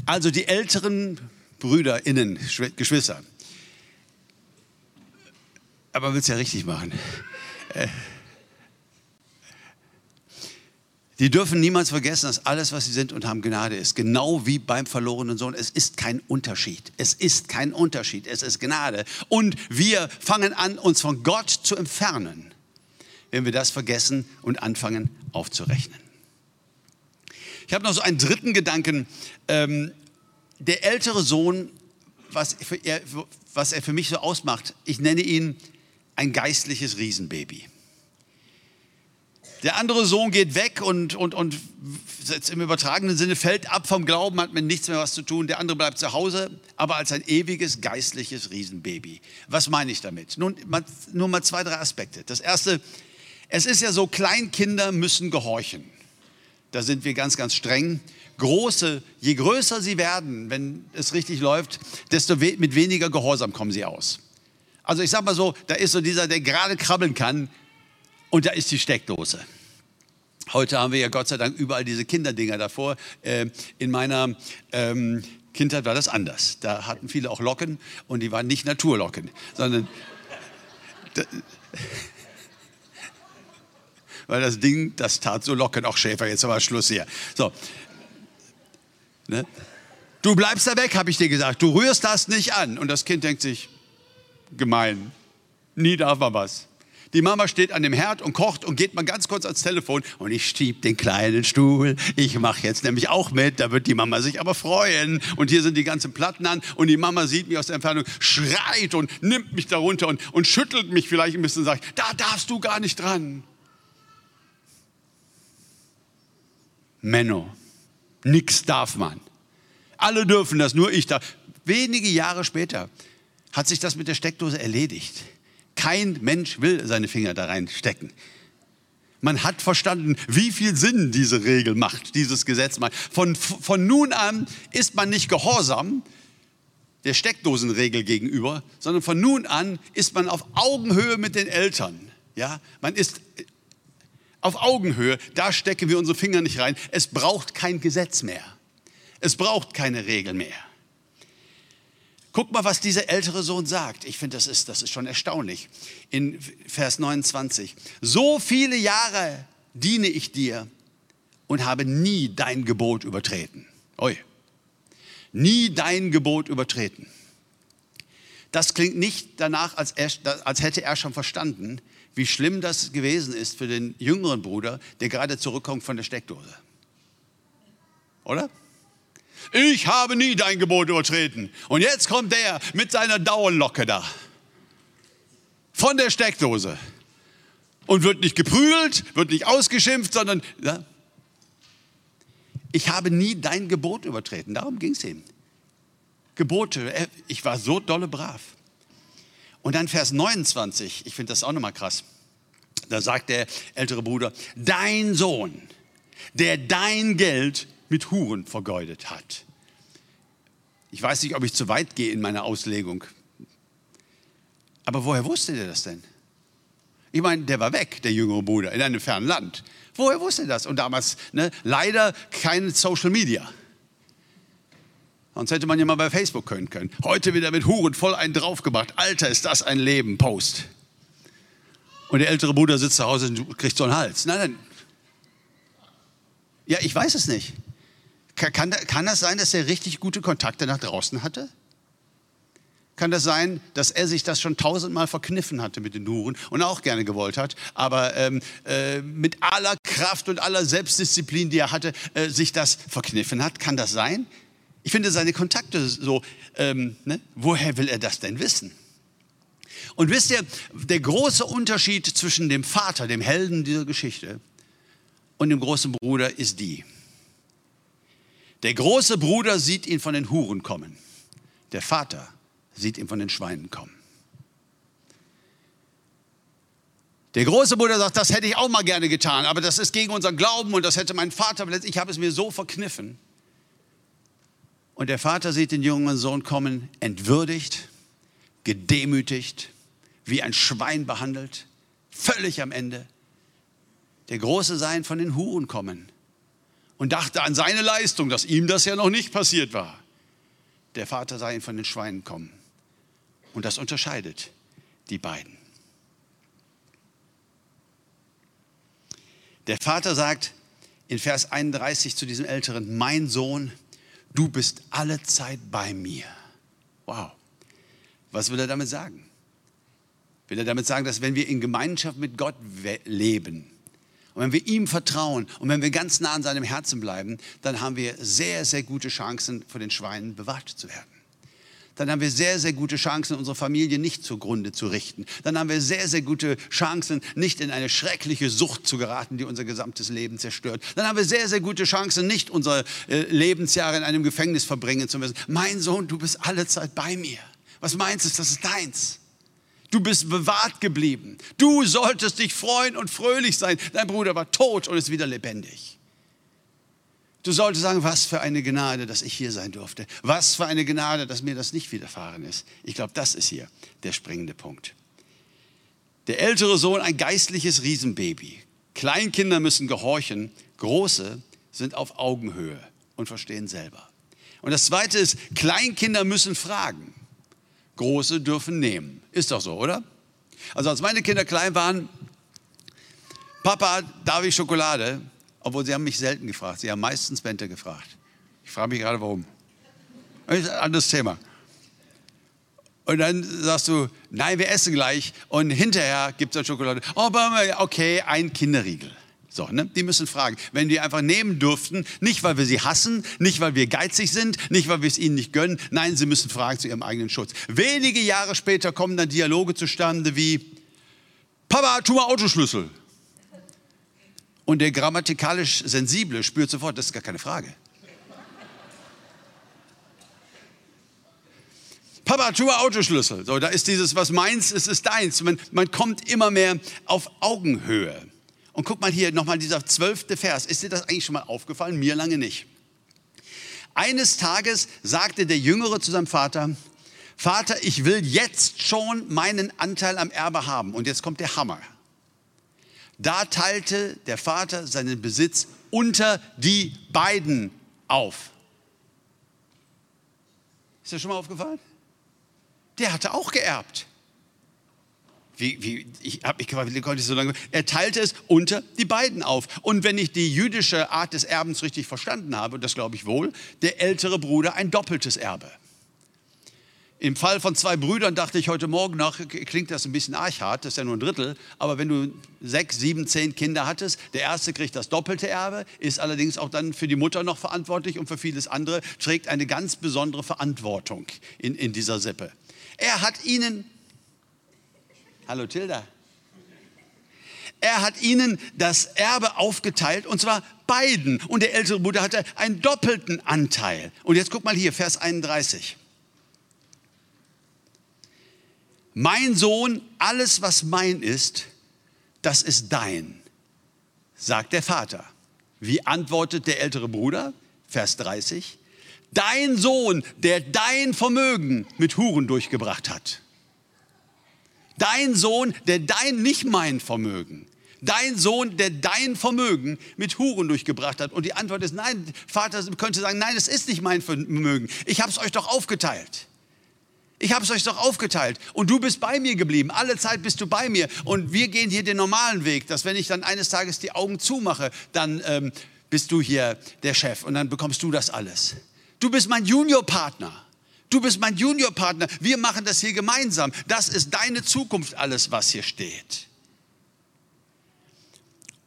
Also die älteren BrüderInnen, Geschwister. Aber man will es ja richtig machen. Äh, Die dürfen niemals vergessen, dass alles, was sie sind und haben, Gnade ist. Genau wie beim verlorenen Sohn. Es ist kein Unterschied. Es ist kein Unterschied. Es ist Gnade. Und wir fangen an, uns von Gott zu entfernen, wenn wir das vergessen und anfangen aufzurechnen. Ich habe noch so einen dritten Gedanken. Ähm, der ältere Sohn, was er, was er für mich so ausmacht, ich nenne ihn ein geistliches Riesenbaby. Der andere Sohn geht weg und, und, und im übertragenen Sinne fällt ab vom Glauben, hat mit nichts mehr was zu tun. Der andere bleibt zu Hause, aber als ein ewiges geistliches Riesenbaby. Was meine ich damit? Nun, nur mal zwei, drei Aspekte. Das erste, es ist ja so, Kleinkinder müssen gehorchen. Da sind wir ganz, ganz streng. Große, je größer sie werden, wenn es richtig läuft, desto we mit weniger Gehorsam kommen sie aus. Also ich sage mal so, da ist so dieser, der gerade krabbeln kann, und da ist die Steckdose. Heute haben wir ja Gott sei Dank überall diese Kinderdinger davor. Äh, in meiner ähm, Kindheit war das anders. Da hatten viele auch Locken und die waren nicht Naturlocken, sondern weil das Ding, das tat so locken. Auch Schäfer, jetzt aber Schluss hier. So. Ne? Du bleibst da weg, habe ich dir gesagt. Du rührst das nicht an. Und das Kind denkt sich, gemein. Nie darf man was. Die Mama steht an dem Herd und kocht und geht mal ganz kurz ans Telefon und ich schieb den kleinen Stuhl. Ich mache jetzt nämlich auch mit, da wird die Mama sich aber freuen. Und hier sind die ganzen Platten an und die Mama sieht mich aus der Entfernung, schreit und nimmt mich darunter und, und schüttelt mich vielleicht ein bisschen und sagt, da darfst du gar nicht dran. Menno, nix darf man. Alle dürfen das, nur ich darf. Wenige Jahre später hat sich das mit der Steckdose erledigt. Kein Mensch will seine Finger da reinstecken. Man hat verstanden, wie viel Sinn diese Regel macht, dieses Gesetz macht. Von, von nun an ist man nicht gehorsam der Steckdosenregel gegenüber, sondern von nun an ist man auf Augenhöhe mit den Eltern. Ja, man ist auf Augenhöhe. Da stecken wir unsere Finger nicht rein. Es braucht kein Gesetz mehr. Es braucht keine Regel mehr. Guck mal, was dieser ältere Sohn sagt. Ich finde, das ist, das ist schon erstaunlich. In Vers 29. So viele Jahre diene ich dir und habe nie dein Gebot übertreten. Oi. Nie dein Gebot übertreten. Das klingt nicht danach, als, er, als hätte er schon verstanden, wie schlimm das gewesen ist für den jüngeren Bruder, der gerade zurückkommt von der Steckdose. Oder? Ich habe nie dein Gebot übertreten. Und jetzt kommt der mit seiner Dauerlocke da. Von der Steckdose. Und wird nicht geprügelt, wird nicht ausgeschimpft, sondern ja, ich habe nie dein Gebot übertreten. Darum ging es ihm. Gebote, ich war so dolle brav. Und dann Vers 29, ich finde das auch nochmal krass. Da sagt der ältere Bruder, dein Sohn, der dein Geld mit Huren vergeudet hat. Ich weiß nicht, ob ich zu weit gehe in meiner Auslegung. Aber woher wusste der das denn? Ich meine, der war weg, der jüngere Bruder, in einem fernen Land. Woher wusste das? Und damals ne, leider kein Social Media. Sonst hätte man ja mal bei Facebook können können. Heute wieder mit Huren voll einen draufgebracht. Alter, ist das ein Leben, Post. Und der ältere Bruder sitzt zu Hause und kriegt so einen Hals. Nein, nein. Ja, ich weiß es nicht. Kann, kann das sein, dass er richtig gute Kontakte nach draußen hatte? Kann das sein, dass er sich das schon tausendmal verkniffen hatte mit den Nuren und auch gerne gewollt hat, aber ähm, äh, mit aller Kraft und aller Selbstdisziplin, die er hatte, äh, sich das verkniffen hat? Kann das sein? Ich finde seine Kontakte so, ähm, ne? woher will er das denn wissen? Und wisst ihr, der große Unterschied zwischen dem Vater, dem Helden dieser Geschichte, und dem großen Bruder ist die. Der große Bruder sieht ihn von den Huren kommen. Der Vater sieht ihn von den Schweinen kommen. Der große Bruder sagt, das hätte ich auch mal gerne getan, aber das ist gegen unseren Glauben und das hätte mein Vater. Ich habe es mir so verkniffen. Und der Vater sieht den jungen Sohn kommen, entwürdigt, gedemütigt, wie ein Schwein behandelt, völlig am Ende. Der Große ihn von den Huren kommen und dachte an seine Leistung, dass ihm das ja noch nicht passiert war. Der Vater sah ihn von den Schweinen kommen. Und das unterscheidet die beiden. Der Vater sagt, in Vers 31 zu diesem Älteren, mein Sohn, du bist alle Zeit bei mir. Wow. Was will er damit sagen? Will er damit sagen, dass wenn wir in Gemeinschaft mit Gott leben und wenn wir ihm vertrauen und wenn wir ganz nah an seinem Herzen bleiben, dann haben wir sehr, sehr gute Chancen, vor den Schweinen bewahrt zu werden dann haben wir sehr, sehr gute Chancen, unsere Familie nicht zugrunde zu richten. Dann haben wir sehr, sehr gute Chancen, nicht in eine schreckliche Sucht zu geraten, die unser gesamtes Leben zerstört. Dann haben wir sehr, sehr gute Chancen, nicht unsere äh, Lebensjahre in einem Gefängnis verbringen zu müssen. Mein Sohn, du bist alle Zeit bei mir. Was meinst du, das ist deins. Du bist bewahrt geblieben. Du solltest dich freuen und fröhlich sein. Dein Bruder war tot und ist wieder lebendig. Du solltest sagen, was für eine Gnade, dass ich hier sein durfte. Was für eine Gnade, dass mir das nicht widerfahren ist. Ich glaube, das ist hier der springende Punkt. Der ältere Sohn, ein geistliches Riesenbaby. Kleinkinder müssen gehorchen, große sind auf Augenhöhe und verstehen selber. Und das zweite ist, Kleinkinder müssen fragen, große dürfen nehmen. Ist doch so, oder? Also als meine Kinder klein waren, Papa, darf ich Schokolade? Obwohl sie haben mich selten gefragt. Sie haben meistens Bente gefragt. Ich frage mich gerade, warum. Das ist ein anderes Thema. Und dann sagst du, nein, wir essen gleich. Und hinterher gibt es dann Schokolade. Oh, okay, ein Kinderriegel. So, ne? Die müssen fragen. Wenn wir einfach nehmen dürften, nicht weil wir sie hassen, nicht weil wir geizig sind, nicht weil wir es ihnen nicht gönnen, nein, sie müssen fragen zu ihrem eigenen Schutz. Wenige Jahre später kommen dann Dialoge zustande wie, Papa, tu mal Autoschlüssel. Und der grammatikalisch Sensible spürt sofort, das ist gar keine Frage. Papa, tu Autoschlüssel. So, da ist dieses, was meins ist, ist deins. Man, man kommt immer mehr auf Augenhöhe. Und guck mal hier nochmal dieser zwölfte Vers. Ist dir das eigentlich schon mal aufgefallen? Mir lange nicht. Eines Tages sagte der Jüngere zu seinem Vater, Vater, ich will jetzt schon meinen Anteil am Erbe haben. Und jetzt kommt der Hammer. Da teilte der Vater seinen Besitz unter die beiden auf. Ist das schon mal aufgefallen? Der hatte auch geerbt. Wie, wie, ich habe mich gefragt, wie konnte ich so lange. Er teilte es unter die beiden auf. Und wenn ich die jüdische Art des Erbens richtig verstanden habe, und das glaube ich wohl, der ältere Bruder ein doppeltes Erbe. Im Fall von zwei Brüdern dachte ich heute Morgen noch, klingt das ein bisschen archart, das ist ja nur ein Drittel, aber wenn du sechs, sieben, zehn Kinder hattest, der erste kriegt das doppelte Erbe, ist allerdings auch dann für die Mutter noch verantwortlich und für vieles andere, trägt eine ganz besondere Verantwortung in, in dieser Sippe. Er hat ihnen, hallo Tilda, er hat ihnen das Erbe aufgeteilt und zwar beiden. Und der ältere Bruder hatte einen doppelten Anteil. Und jetzt guck mal hier, Vers 31. mein Sohn, alles, was mein ist, das ist dein, sagt der Vater. Wie antwortet der ältere Bruder? Vers 30. Dein Sohn, der dein Vermögen mit Huren durchgebracht hat. Dein Sohn, der dein, nicht mein Vermögen. Dein Sohn, der dein Vermögen mit Huren durchgebracht hat. Und die Antwort ist nein. Vater könnte sagen, nein, es ist nicht mein Vermögen. Ich habe es euch doch aufgeteilt. Ich habe es euch doch aufgeteilt und du bist bei mir geblieben. Alle Zeit bist du bei mir und wir gehen hier den normalen Weg, dass wenn ich dann eines Tages die Augen zumache, dann ähm, bist du hier der Chef und dann bekommst du das alles. Du bist mein Juniorpartner. Du bist mein Juniorpartner. Wir machen das hier gemeinsam. Das ist deine Zukunft, alles, was hier steht.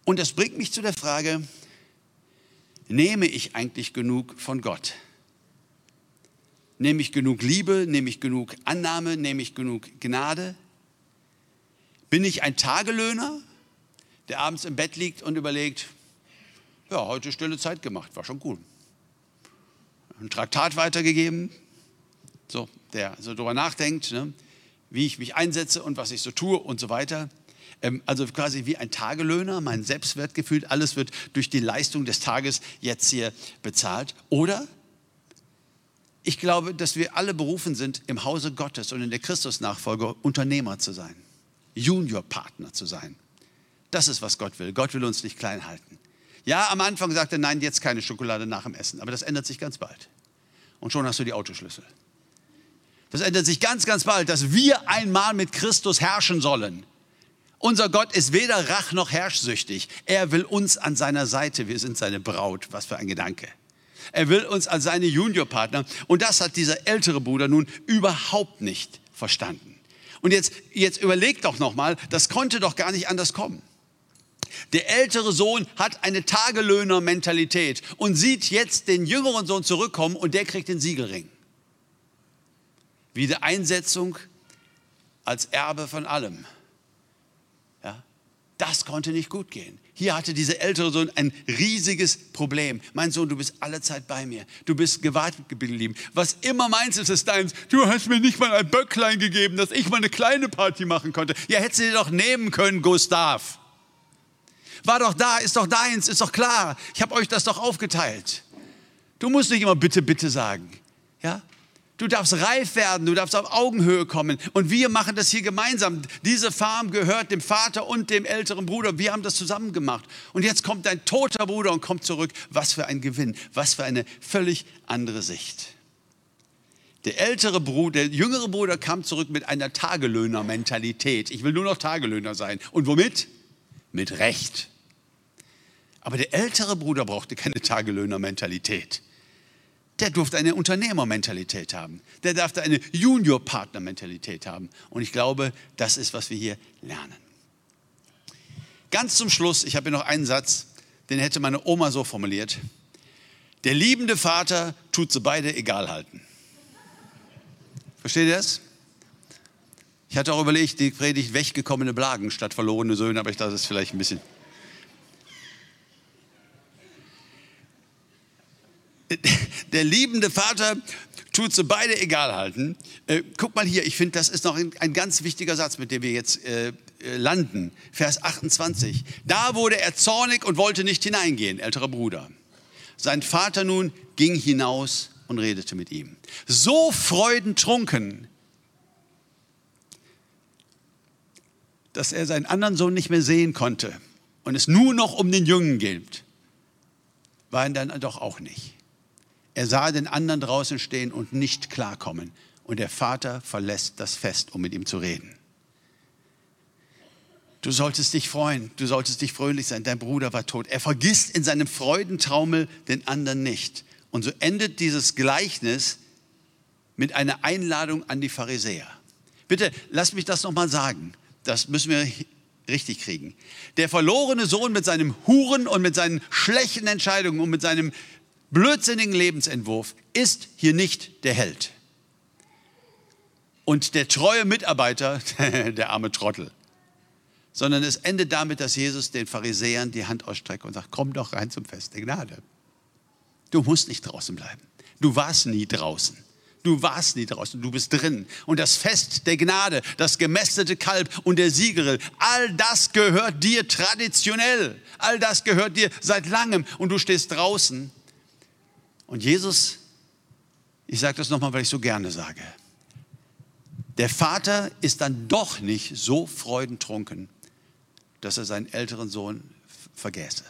Und das bringt mich zu der Frage, nehme ich eigentlich genug von Gott? Nehme ich genug Liebe? Nehme ich genug Annahme? Nehme ich genug Gnade? Bin ich ein Tagelöhner, der abends im Bett liegt und überlegt, ja, heute stille Zeit gemacht, war schon cool. Ein Traktat weitergegeben, so, der so darüber nachdenkt, ne, wie ich mich einsetze und was ich so tue und so weiter. Ähm, also quasi wie ein Tagelöhner, mein Selbstwertgefühl, alles wird durch die Leistung des Tages jetzt hier bezahlt. Oder ich glaube, dass wir alle berufen sind, im Hause Gottes und in der Christusnachfolge Unternehmer zu sein, Juniorpartner zu sein. Das ist, was Gott will. Gott will uns nicht klein halten. Ja, am Anfang sagte er, nein, jetzt keine Schokolade nach dem Essen, aber das ändert sich ganz bald. Und schon hast du die Autoschlüssel. Das ändert sich ganz, ganz bald, dass wir einmal mit Christus herrschen sollen. Unser Gott ist weder rach noch herrschsüchtig. Er will uns an seiner Seite. Wir sind seine Braut. Was für ein Gedanke. Er will uns als seine Juniorpartner. Und das hat dieser ältere Bruder nun überhaupt nicht verstanden. Und jetzt, jetzt überlegt doch nochmal, das konnte doch gar nicht anders kommen. Der ältere Sohn hat eine Tagelöhner-Mentalität und sieht jetzt den jüngeren Sohn zurückkommen und der kriegt den Siegelring. Wiedereinsetzung als Erbe von allem. Das konnte nicht gut gehen. Hier hatte dieser ältere Sohn ein riesiges Problem. Mein Sohn, du bist alle Zeit bei mir. Du bist gewahrt geblieben. Was immer meins ist, ist deins. Du hast mir nicht mal ein Böcklein gegeben, dass ich mal eine kleine Party machen konnte. Ja, hättest du dir doch nehmen können, Gustav. War doch da, ist doch deins, ist doch klar. Ich habe euch das doch aufgeteilt. Du musst nicht immer bitte, bitte sagen. Ja? Du darfst reif werden, du darfst auf Augenhöhe kommen. Und wir machen das hier gemeinsam. Diese Farm gehört dem Vater und dem älteren Bruder. Wir haben das zusammen gemacht. Und jetzt kommt dein toter Bruder und kommt zurück. Was für ein Gewinn, was für eine völlig andere Sicht. Der ältere Bruder, der jüngere Bruder kam zurück mit einer Tagelöhner-Mentalität. Ich will nur noch Tagelöhner sein. Und womit? Mit Recht. Aber der ältere Bruder brauchte keine Tagelöhner-Mentalität der durfte eine Unternehmermentalität haben. Der durfte eine Junior-Partner-Mentalität haben. Und ich glaube, das ist, was wir hier lernen. Ganz zum Schluss, ich habe hier noch einen Satz, den hätte meine Oma so formuliert. Der liebende Vater tut sie beide egal halten. Versteht ihr das? Ich hatte auch überlegt, die Predigt weggekommene Blagen statt verlorene Söhne, aber ich dachte, das ist vielleicht ein bisschen der liebende Vater tut sie beide egal halten. Äh, guck mal hier, ich finde, das ist noch ein, ein, ganz wichtiger Satz, mit dem wir jetzt äh, äh landen. Vers 28. Da wurde er zornig und wollte nicht hineingehen, älterer Bruder. Sein Vater nun ging hinaus und redete mit ihm. So freudentrunken, dass er seinen anderen Sohn nicht mehr sehen konnte und es nur noch um den Jungen geht, war er dann doch auch nicht. Er sah den anderen draußen stehen und nicht klarkommen. Und der Vater verlässt das Fest, um mit ihm zu reden. Du solltest dich freuen, du solltest dich fröhlich sein, dein Bruder war tot. Er vergisst in seinem Freudentaumel den anderen nicht. Und so endet dieses Gleichnis mit einer Einladung an die Pharisäer. Bitte, lass mich das nochmal sagen. Das müssen wir richtig kriegen. Der verlorene Sohn mit seinem Huren und mit seinen schlechten Entscheidungen und mit seinem blödsinnigen Lebensentwurf ist hier nicht der Held. Und der treue Mitarbeiter, der arme Trottel. Sondern es endet damit, dass Jesus den Pharisäern die Hand ausstreckt und sagt, komm doch rein zum Fest der Gnade. Du musst nicht draußen bleiben. Du warst nie draußen. Du warst nie draußen, du bist drin. Und das Fest der Gnade, das gemästete Kalb und der Siegerill, all das gehört dir traditionell. All das gehört dir seit langem. Und du stehst draußen und Jesus, ich sage das nochmal, weil ich so gerne sage, der Vater ist dann doch nicht so freudentrunken, dass er seinen älteren Sohn vergäße.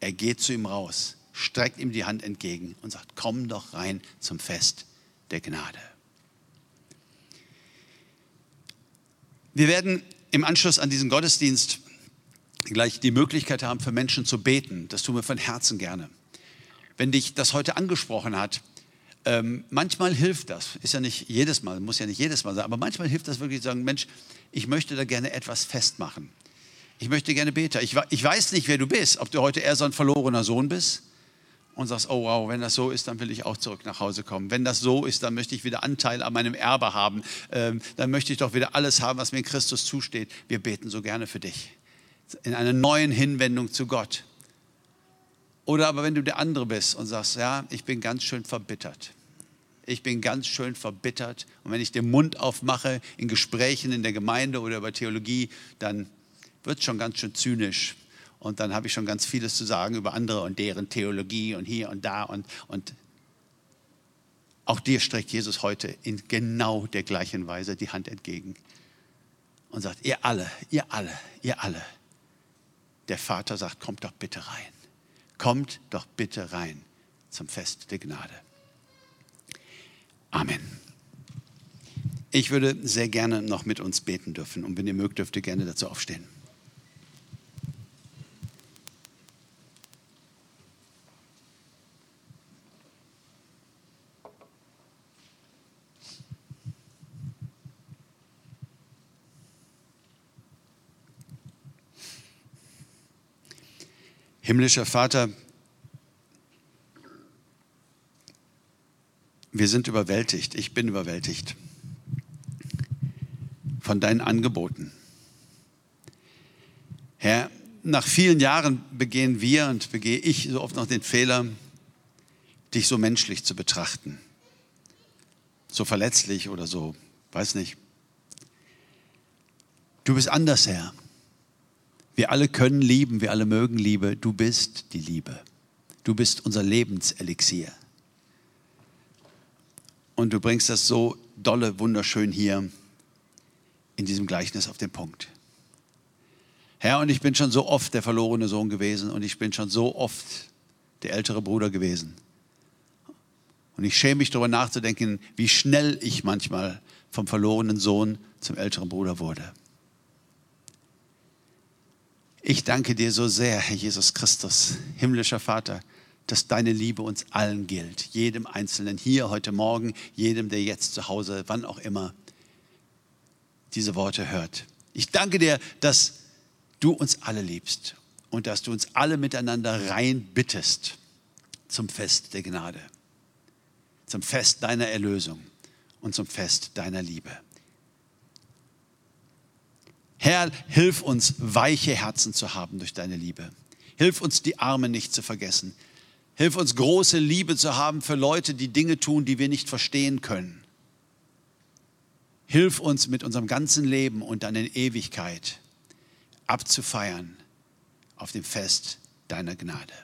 Er geht zu ihm raus, streckt ihm die Hand entgegen und sagt, komm doch rein zum Fest der Gnade. Wir werden im Anschluss an diesen Gottesdienst gleich die Möglichkeit haben, für Menschen zu beten. Das tun wir von Herzen gerne wenn dich das heute angesprochen hat, ähm, manchmal hilft das, ist ja nicht jedes Mal, muss ja nicht jedes Mal sein, aber manchmal hilft das wirklich zu sagen, Mensch, ich möchte da gerne etwas festmachen. Ich möchte gerne beten. Ich, ich weiß nicht, wer du bist, ob du heute eher so ein verlorener Sohn bist und sagst, oh wow, wenn das so ist, dann will ich auch zurück nach Hause kommen. Wenn das so ist, dann möchte ich wieder Anteil an meinem Erbe haben. Ähm, dann möchte ich doch wieder alles haben, was mir in Christus zusteht. Wir beten so gerne für dich. In einer neuen Hinwendung zu Gott. Oder aber wenn du der andere bist und sagst, ja, ich bin ganz schön verbittert. Ich bin ganz schön verbittert. Und wenn ich den Mund aufmache in Gesprächen in der Gemeinde oder über Theologie, dann wird es schon ganz schön zynisch. Und dann habe ich schon ganz vieles zu sagen über andere und deren Theologie und hier und da. Und, und auch dir streckt Jesus heute in genau der gleichen Weise die Hand entgegen und sagt, ihr alle, ihr alle, ihr alle. Der Vater sagt, kommt doch bitte rein. Kommt doch bitte rein zum Fest der Gnade. Amen. Ich würde sehr gerne noch mit uns beten dürfen und wenn ihr mögt, dürft ihr gerne dazu aufstehen. Himmlischer Vater, wir sind überwältigt, ich bin überwältigt von deinen Angeboten. Herr, nach vielen Jahren begehen wir und begehe ich so oft noch den Fehler, dich so menschlich zu betrachten. So verletzlich oder so, weiß nicht. Du bist anders, Herr. Wir alle können lieben, wir alle mögen Liebe. Du bist die Liebe. Du bist unser Lebenselixier. Und du bringst das so dolle, wunderschön hier in diesem Gleichnis auf den Punkt. Herr, und ich bin schon so oft der verlorene Sohn gewesen und ich bin schon so oft der ältere Bruder gewesen. Und ich schäme mich darüber nachzudenken, wie schnell ich manchmal vom verlorenen Sohn zum älteren Bruder wurde. Ich danke dir so sehr, Herr Jesus Christus, himmlischer Vater, dass deine Liebe uns allen gilt, jedem Einzelnen hier heute Morgen, jedem, der jetzt zu Hause, wann auch immer, diese Worte hört. Ich danke dir, dass du uns alle liebst und dass du uns alle miteinander rein bittest zum Fest der Gnade, zum Fest deiner Erlösung und zum Fest deiner Liebe. Herr, hilf uns, weiche Herzen zu haben durch deine Liebe. Hilf uns, die Armen nicht zu vergessen. Hilf uns, große Liebe zu haben für Leute, die Dinge tun, die wir nicht verstehen können. Hilf uns mit unserem ganzen Leben und dann in Ewigkeit abzufeiern auf dem Fest deiner Gnade.